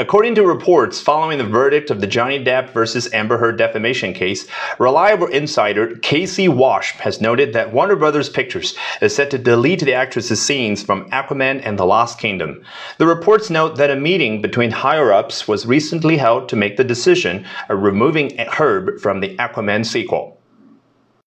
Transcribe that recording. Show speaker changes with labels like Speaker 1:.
Speaker 1: According to reports following the verdict of the Johnny Depp versus Amber Heard defamation case, reliable insider KC Walsh has noted that Warner Brothers Pictures is set to delete the actress's scenes from Aquaman and the Lost Kingdom. The reports note that a meeting between higher ups was recently held to make the decision of removing Heard from the Aquaman sequel.